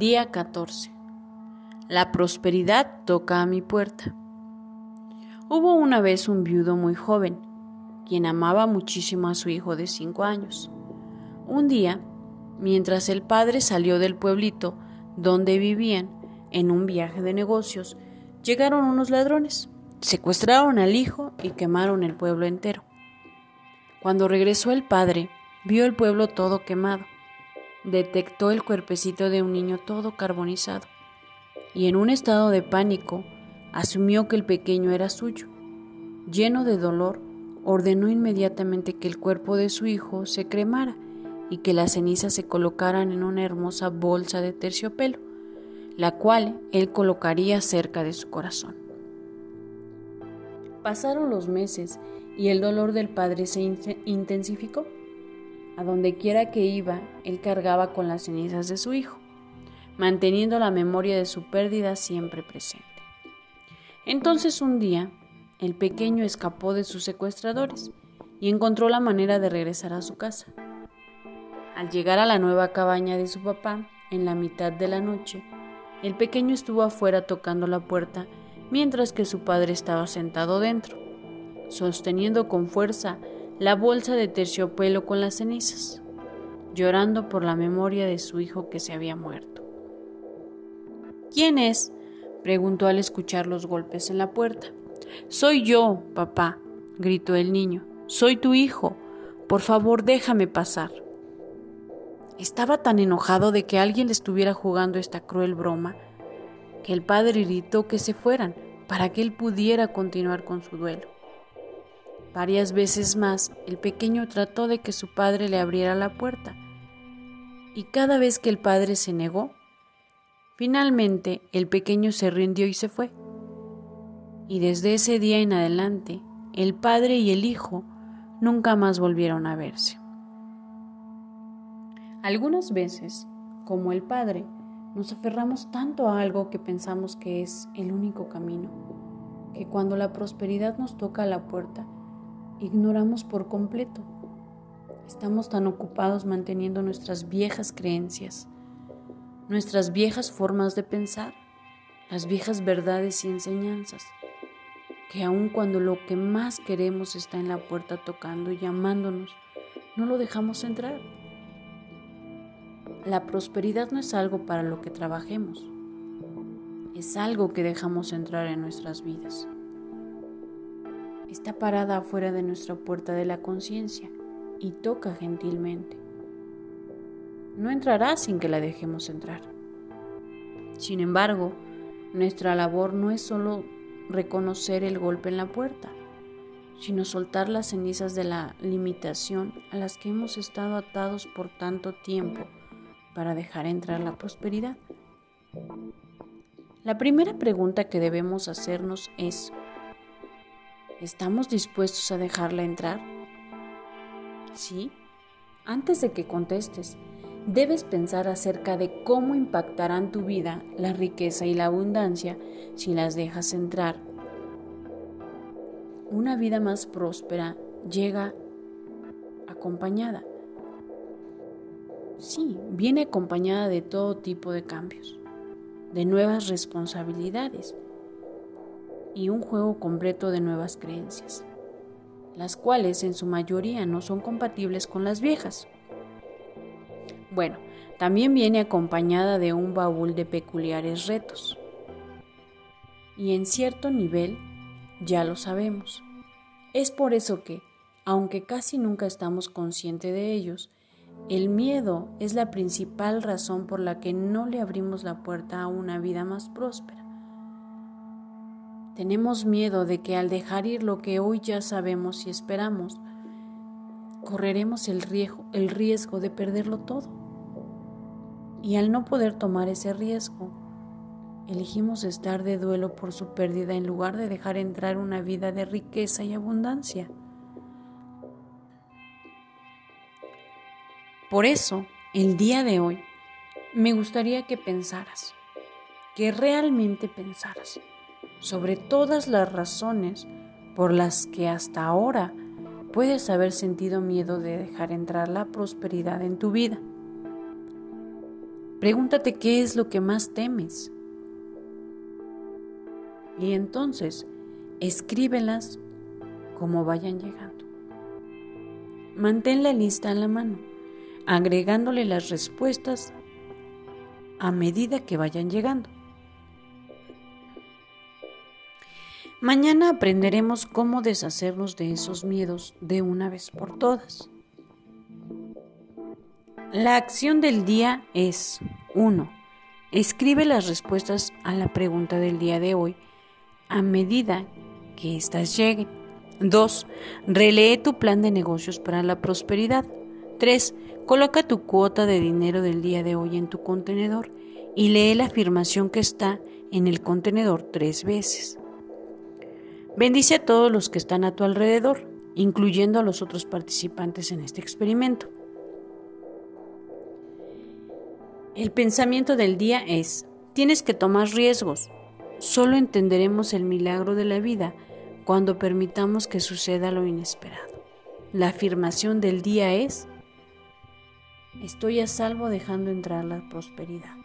Día 14. La prosperidad toca a mi puerta. Hubo una vez un viudo muy joven, quien amaba muchísimo a su hijo de cinco años. Un día, mientras el padre salió del pueblito donde vivían en un viaje de negocios, llegaron unos ladrones, secuestraron al hijo y quemaron el pueblo entero. Cuando regresó el padre, vio el pueblo todo quemado detectó el cuerpecito de un niño todo carbonizado y en un estado de pánico asumió que el pequeño era suyo. Lleno de dolor, ordenó inmediatamente que el cuerpo de su hijo se cremara y que las cenizas se colocaran en una hermosa bolsa de terciopelo, la cual él colocaría cerca de su corazón. Pasaron los meses y el dolor del padre se intensificó. A donde quiera que iba, él cargaba con las cenizas de su hijo, manteniendo la memoria de su pérdida siempre presente. Entonces un día, el pequeño escapó de sus secuestradores y encontró la manera de regresar a su casa. Al llegar a la nueva cabaña de su papá, en la mitad de la noche, el pequeño estuvo afuera tocando la puerta mientras que su padre estaba sentado dentro, sosteniendo con fuerza la bolsa de terciopelo con las cenizas, llorando por la memoria de su hijo que se había muerto. ¿Quién es? preguntó al escuchar los golpes en la puerta. Soy yo, papá, gritó el niño. Soy tu hijo. Por favor, déjame pasar. Estaba tan enojado de que alguien le estuviera jugando esta cruel broma que el padre gritó que se fueran para que él pudiera continuar con su duelo. Varias veces más el pequeño trató de que su padre le abriera la puerta, y cada vez que el padre se negó, finalmente el pequeño se rindió y se fue. Y desde ese día en adelante, el padre y el hijo nunca más volvieron a verse. Algunas veces, como el padre, nos aferramos tanto a algo que pensamos que es el único camino, que cuando la prosperidad nos toca a la puerta, ignoramos por completo. Estamos tan ocupados manteniendo nuestras viejas creencias, nuestras viejas formas de pensar, las viejas verdades y enseñanzas, que aun cuando lo que más queremos está en la puerta tocando y llamándonos, no lo dejamos entrar. La prosperidad no es algo para lo que trabajemos, es algo que dejamos entrar en nuestras vidas está parada afuera de nuestra puerta de la conciencia y toca gentilmente. No entrará sin que la dejemos entrar. Sin embargo, nuestra labor no es solo reconocer el golpe en la puerta, sino soltar las cenizas de la limitación a las que hemos estado atados por tanto tiempo para dejar entrar la prosperidad. La primera pregunta que debemos hacernos es, ¿Estamos dispuestos a dejarla entrar? Sí. Antes de que contestes, debes pensar acerca de cómo impactarán tu vida la riqueza y la abundancia si las dejas entrar. Una vida más próspera llega acompañada. Sí, viene acompañada de todo tipo de cambios, de nuevas responsabilidades y un juego completo de nuevas creencias, las cuales en su mayoría no son compatibles con las viejas. Bueno, también viene acompañada de un baúl de peculiares retos. Y en cierto nivel, ya lo sabemos. Es por eso que, aunque casi nunca estamos conscientes de ellos, el miedo es la principal razón por la que no le abrimos la puerta a una vida más próspera. Tenemos miedo de que al dejar ir lo que hoy ya sabemos y esperamos, correremos el riesgo, de perderlo todo. Y al no poder tomar ese riesgo, elegimos estar de duelo por su pérdida en lugar de dejar entrar una vida de riqueza y abundancia. Por eso, el día de hoy, me gustaría que pensaras, que realmente pensaras sobre todas las razones por las que hasta ahora puedes haber sentido miedo de dejar entrar la prosperidad en tu vida. Pregúntate qué es lo que más temes. Y entonces, escríbelas como vayan llegando. Mantén la lista en la mano, agregándole las respuestas a medida que vayan llegando. Mañana aprenderemos cómo deshacernos de esos miedos de una vez por todas. La acción del día es 1. Escribe las respuestas a la pregunta del día de hoy a medida que éstas lleguen. 2. Relee tu plan de negocios para la prosperidad. 3. Coloca tu cuota de dinero del día de hoy en tu contenedor y lee la afirmación que está en el contenedor tres veces. Bendice a todos los que están a tu alrededor, incluyendo a los otros participantes en este experimento. El pensamiento del día es, tienes que tomar riesgos. Solo entenderemos el milagro de la vida cuando permitamos que suceda lo inesperado. La afirmación del día es, estoy a salvo dejando entrar la prosperidad.